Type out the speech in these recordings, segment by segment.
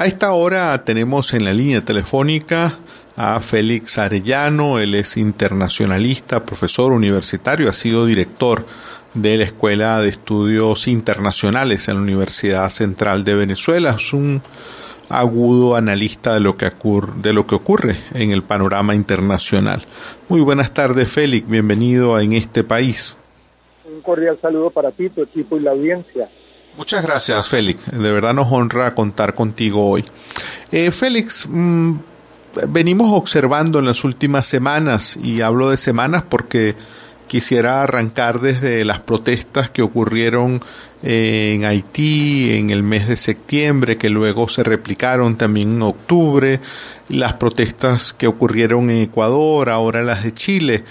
A esta hora tenemos en la línea telefónica a Félix Arellano, él es internacionalista, profesor universitario, ha sido director de la Escuela de Estudios Internacionales en la Universidad Central de Venezuela. Es un agudo analista de lo que ocurre, de lo que ocurre en el panorama internacional. Muy buenas tardes, Félix, bienvenido En este país. Un cordial saludo para ti, tu equipo y la audiencia. Muchas gracias, Félix. De verdad nos honra contar contigo hoy. Eh, Félix, mm, venimos observando en las últimas semanas, y hablo de semanas porque quisiera arrancar desde las protestas que ocurrieron en Haití en el mes de septiembre, que luego se replicaron también en octubre, las protestas que ocurrieron en Ecuador, ahora las de Chile.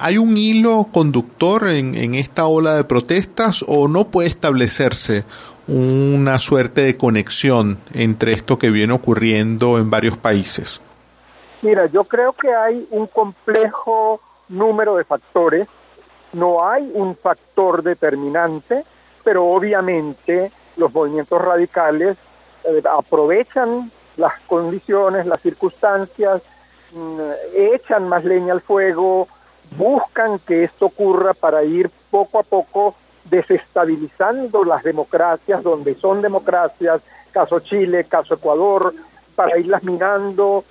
¿Hay un hilo conductor en, en esta ola de protestas o no puede establecerse una suerte de conexión entre esto que viene ocurriendo en varios países? Mira, yo creo que hay un complejo número de factores, no hay un factor determinante, pero obviamente los movimientos radicales eh, aprovechan las condiciones, las circunstancias, mm, echan más leña al fuego, buscan que esto ocurra para ir poco a poco desestabilizando las democracias donde son democracias, caso Chile, caso Ecuador, para irlas minando.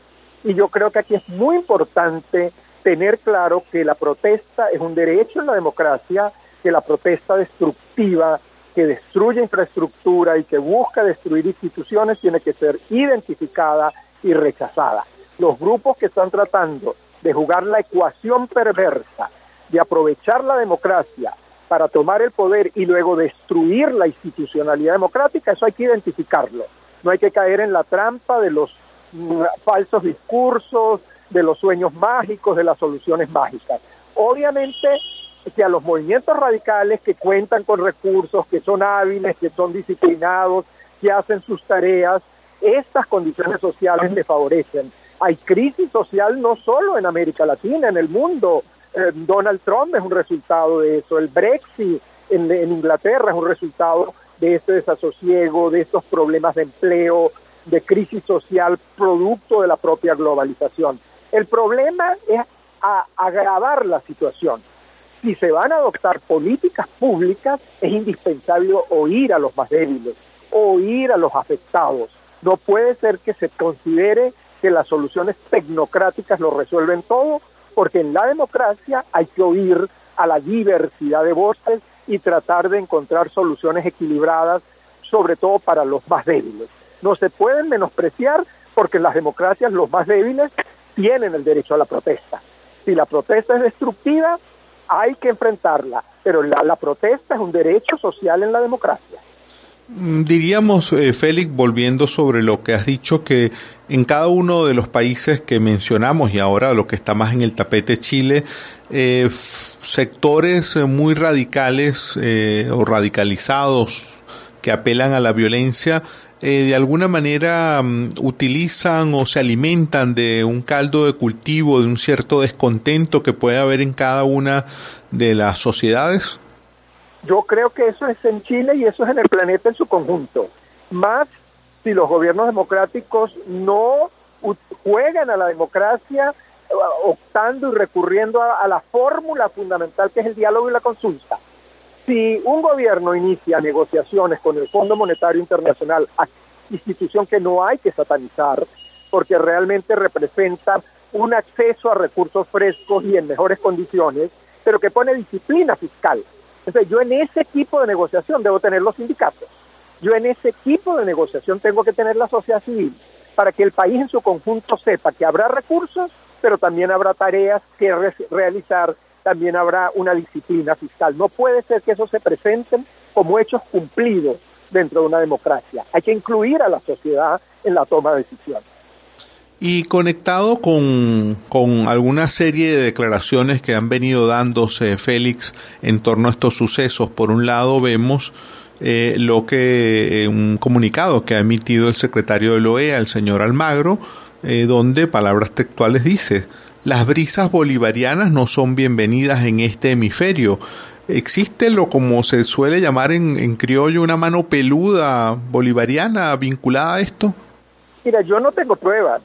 Y yo creo que aquí es muy importante tener claro que la protesta es un derecho en la democracia, que la protesta destructiva que destruye infraestructura y que busca destruir instituciones tiene que ser identificada y rechazada. Los grupos que están tratando de jugar la ecuación perversa de aprovechar la democracia para tomar el poder y luego destruir la institucionalidad democrática, eso hay que identificarlo. No hay que caer en la trampa de los mm, falsos discursos, de los sueños mágicos, de las soluciones mágicas. Obviamente que a los movimientos radicales que cuentan con recursos, que son hábiles, que son disciplinados, que hacen sus tareas, estas condiciones sociales le favorecen. Hay crisis social no solo en América Latina, en el mundo. Eh, Donald Trump es un resultado de eso, el Brexit en, Inglaterra es un resultado de este desasosiego, de estos problemas de empleo, de crisis social producto de la propia globalización. El problema es agravar la situación. Si se van a adoptar políticas públicas, es indispensable oír a los más débiles, oír a los afectados. No puede ser que se considere que las soluciones tecnocráticas lo resuelven todo, porque en la democracia hay que oír a la diversidad de voces y tratar de encontrar soluciones equilibradas, sobre todo para los más débiles. No se pueden menospreciar porque en las democracias los más débiles tienen el derecho a la protesta. Si la protesta es destructiva, hay que enfrentarla, pero la, protesta es un derecho social en la democracia. Mm, diríamos, eh, Félix, volviendo sobre lo que has dicho, que en cada uno de los países que mencionamos y ahora lo que está más en el tapete Chile, eh, sectores eh, muy radicales o radicalizados que apelan a la violencia eh, de alguna manera mm, utilizan o se alimentan de un caldo de cultivo, de un cierto descontento que puede haber en cada una de las sociedades? Yo creo que eso es en Chile y eso es en el planeta en su conjunto. Más si los gobiernos democráticos no juegan a la democracia eh, optando y recurriendo a la fórmula fundamental que es el diálogo y la consulta. Si un gobierno inicia negociaciones con el Fondo Monetario Internacional, institución que no hay que satanizar, porque realmente representa un acceso a recursos frescos y en mejores condiciones, pero que pone disciplina fiscal. Entonces yo en ese equipo de negociación debo tener los sindicatos. Yo en ese equipo de negociación tengo que tener la sociedad civil para que el país en su conjunto sepa que habrá recursos, pero también habrá tareas que realizar también habrá una disciplina fiscal. No puede ser que eso se presenten como hechos cumplidos dentro de una democracia. Hay que incluir a la sociedad en la toma de decisiones. Y conectado con, con, alguna serie de declaraciones que han venido dándose, Félix, en torno a estos sucesos, por un lado vemos eh, lo que eh, un comunicado que ha emitido el secretario de la OEA, el señor Almagro, eh, donde palabras textuales dice, las brisas bolivarianas no son bienvenidas en este hemisferio. ¿Existe lo como se suele llamar en, criollo una mano peluda bolivariana vinculada a esto? Mira, yo no tengo pruebas.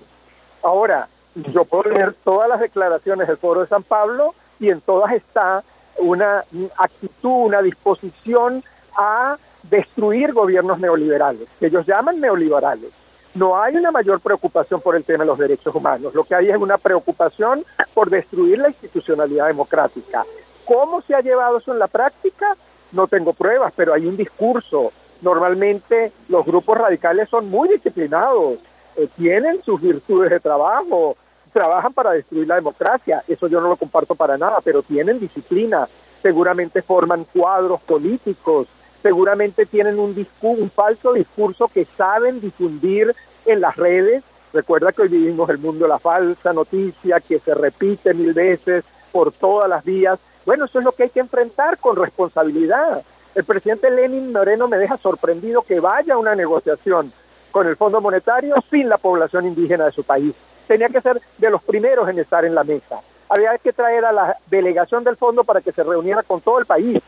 Ahora, yo puedo leer todas las declaraciones del Foro de San Pablo y en todas está una actitud, una disposición a destruir gobiernos neoliberales, que ellos llaman neoliberales. No hay una mayor preocupación por el tema de los derechos humanos, lo que hay es una preocupación por destruir la institucionalidad democrática. ¿Cómo se ha llevado eso en la práctica? No tengo pruebas, pero hay un discurso. Normalmente los grupos radicales son muy disciplinados, eh, tienen sus virtudes de trabajo, trabajan para destruir la democracia, eso yo no lo comparto para nada, pero tienen disciplina, seguramente forman cuadros políticos, seguramente tienen un, un falso discurso que saben difundir en las redes. Recuerda que hoy vivimos el mundo de la falsa noticia que se repite mil veces por todas las vías. Bueno, eso es lo que hay que enfrentar con responsabilidad. El presidente Lenin Moreno me deja sorprendido que vaya a una negociación con el Fondo Monetario sin la población indígena de su país. Tenía que ser de los primeros en estar en la mesa. Había que traer a la delegación del fondo para que se reuniera con todo el país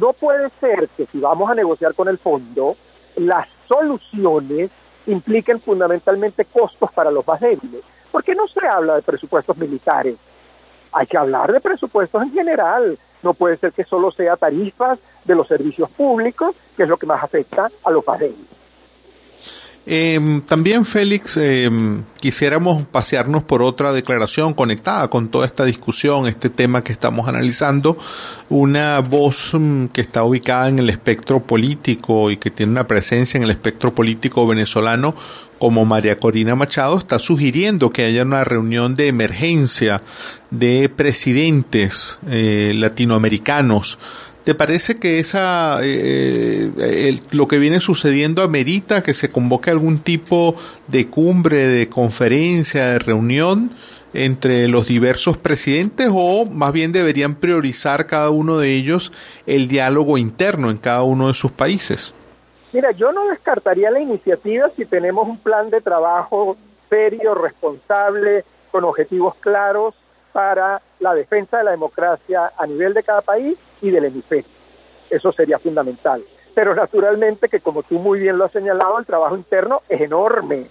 no puede ser que si vamos a negociar con el fondo, las soluciones impliquen fundamentalmente costos para los más débiles. ¿Por qué no se habla de presupuestos militares? Hay que hablar de presupuestos en general. No puede ser que solo sea tarifas de los servicios públicos, que es lo que más afecta a los más débiles. Eh, también, Félix, eh, quisiéramos pasearnos por otra declaración conectada con toda esta discusión, este tema que estamos analizando. Una voz mm, que está ubicada en el espectro político y que tiene una presencia en el espectro político venezolano, como María Corina Machado, está sugiriendo que haya una reunión de emergencia de presidentes eh, latinoamericanos ¿Te parece que esa eh, eh, lo que viene sucediendo amerita que se convoque algún tipo de cumbre, de conferencia, de reunión entre los diversos presidentes o más bien deberían priorizar cada uno de ellos el diálogo interno en cada uno de sus países? Mira, yo no descartaría la iniciativa si tenemos un plan de trabajo serio, responsable, con objetivos claros para la defensa de la democracia a nivel de cada país y del hemisferio. Eso sería fundamental. Pero naturalmente que como tú muy bien lo has señalado, el trabajo interno es enorme.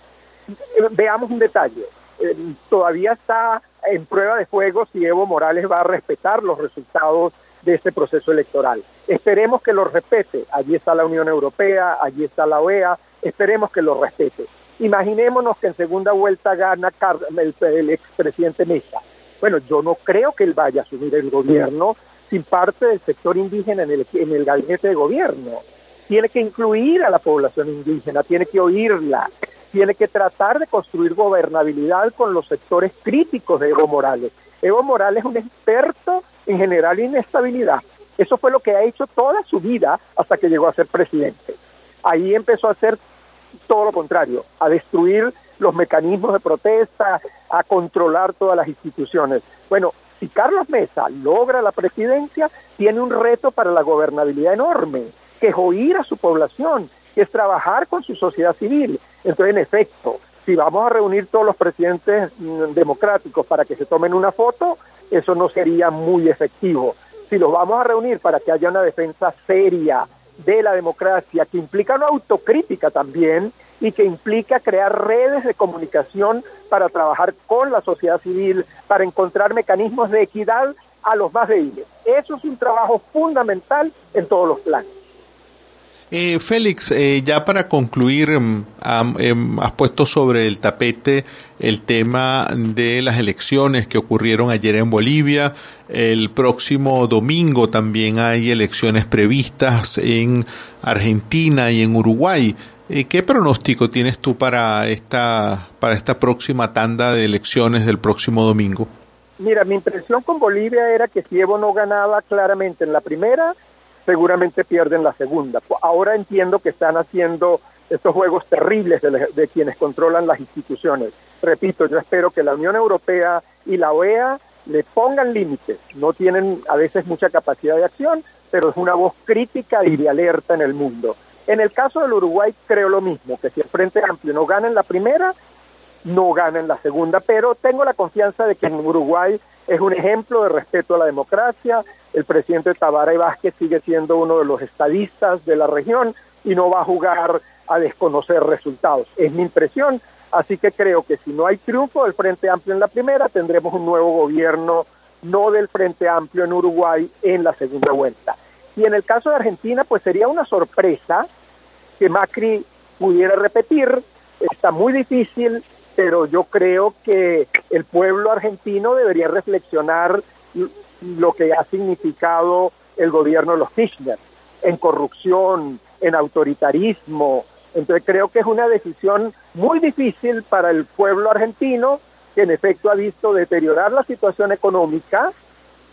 Veamos un detalle. Eh, todavía está en prueba de fuego si Evo Morales va a respetar los resultados de este proceso electoral. Esperemos que lo respete. Allí está la Unión Europea, allí está la OEA, esperemos que lo respete. Imaginémonos que en segunda vuelta gana el, el expresidente Mesa. Bueno, yo no creo que él vaya a asumir el gobierno sin parte del sector indígena en el, en el gabinete de gobierno. Tiene que incluir a la población indígena, tiene que oírla, tiene que tratar de construir gobernabilidad con los sectores críticos de Evo Morales. Evo Morales es un experto en generar inestabilidad. Eso fue lo que ha hecho toda su vida hasta que llegó a ser presidente. Ahí empezó a hacer todo lo contrario, a destruir los mecanismos de protesta, a controlar todas las instituciones. Bueno, si Carlos Mesa logra la presidencia, tiene un reto para la gobernabilidad enorme, que es oír a su población, que es trabajar con su sociedad civil. Entonces, en efecto, si vamos a reunir todos los presidentes mm, democráticos para que se tomen una foto, eso no sería muy efectivo. Si los vamos a reunir para que haya una defensa seria de la democracia, que implica una autocrítica también, y que implica crear redes de comunicación para trabajar con la sociedad civil, para encontrar mecanismos de equidad a los más débiles. Eso es un trabajo fundamental en todos los planes. Eh, Félix, eh, ya para concluir, em, em, has puesto sobre el tapete el tema de las elecciones que ocurrieron ayer en Bolivia. El próximo domingo también hay elecciones previstas en Argentina y en Uruguay. Eh, ¿Qué pronóstico tienes tú para esta, para esta próxima tanda de elecciones del próximo domingo? Mira, mi impresión con Bolivia era que si Evo no ganaba claramente en la primera, seguramente pierden la segunda. Ahora entiendo que están haciendo estos juegos terribles de, de, quienes controlan las instituciones. Repito, yo espero que la Unión Europea y la OEA le pongan límites. No tienen a veces mucha capacidad de acción, pero es una voz crítica y de alerta en el mundo. En el caso del Uruguay creo lo mismo, que si el Frente Amplio no gana en la primera, no gana en la segunda, pero tengo la confianza de que en Uruguay es un ejemplo de respeto a la democracia, el presidente Tabaray Vázquez sigue siendo uno de los estadistas de la región y no va a jugar a desconocer resultados. Es mi impresión, Así que creo que si no hay triunfo del Frente Amplio en la primera, tendremos un nuevo gobierno no del Frente Amplio en Uruguay en la segunda vuelta. Y en el caso de Argentina, pues sería una sorpresa que Macri pudiera repetir. Está muy difícil, pero yo creo que el pueblo argentino debería reflexionar lo que ha significado el gobierno de los Kirchner en corrupción, en autoritarismo. Entonces creo que es una decisión muy difícil para el pueblo argentino, que en efecto ha visto deteriorar la situación económica,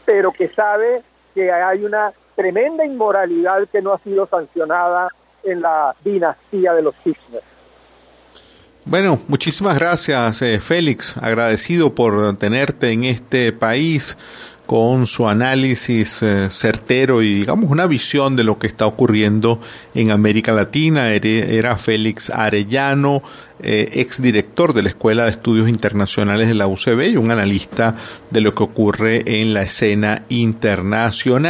pero que sabe que hay una tremenda inmoralidad que no ha sido sancionada en la dinastía de los Kirchner. Bueno, muchísimas gracias, eh, Félix. Agradecido por tenerte en este país con su análisis eh, certero y digamos una visión de lo que está ocurriendo en América Latina. Era, Félix Arellano, eh, exdirector de la Escuela de Estudios Internacionales de la UCB y un analista de lo que ocurre en la escena internacional.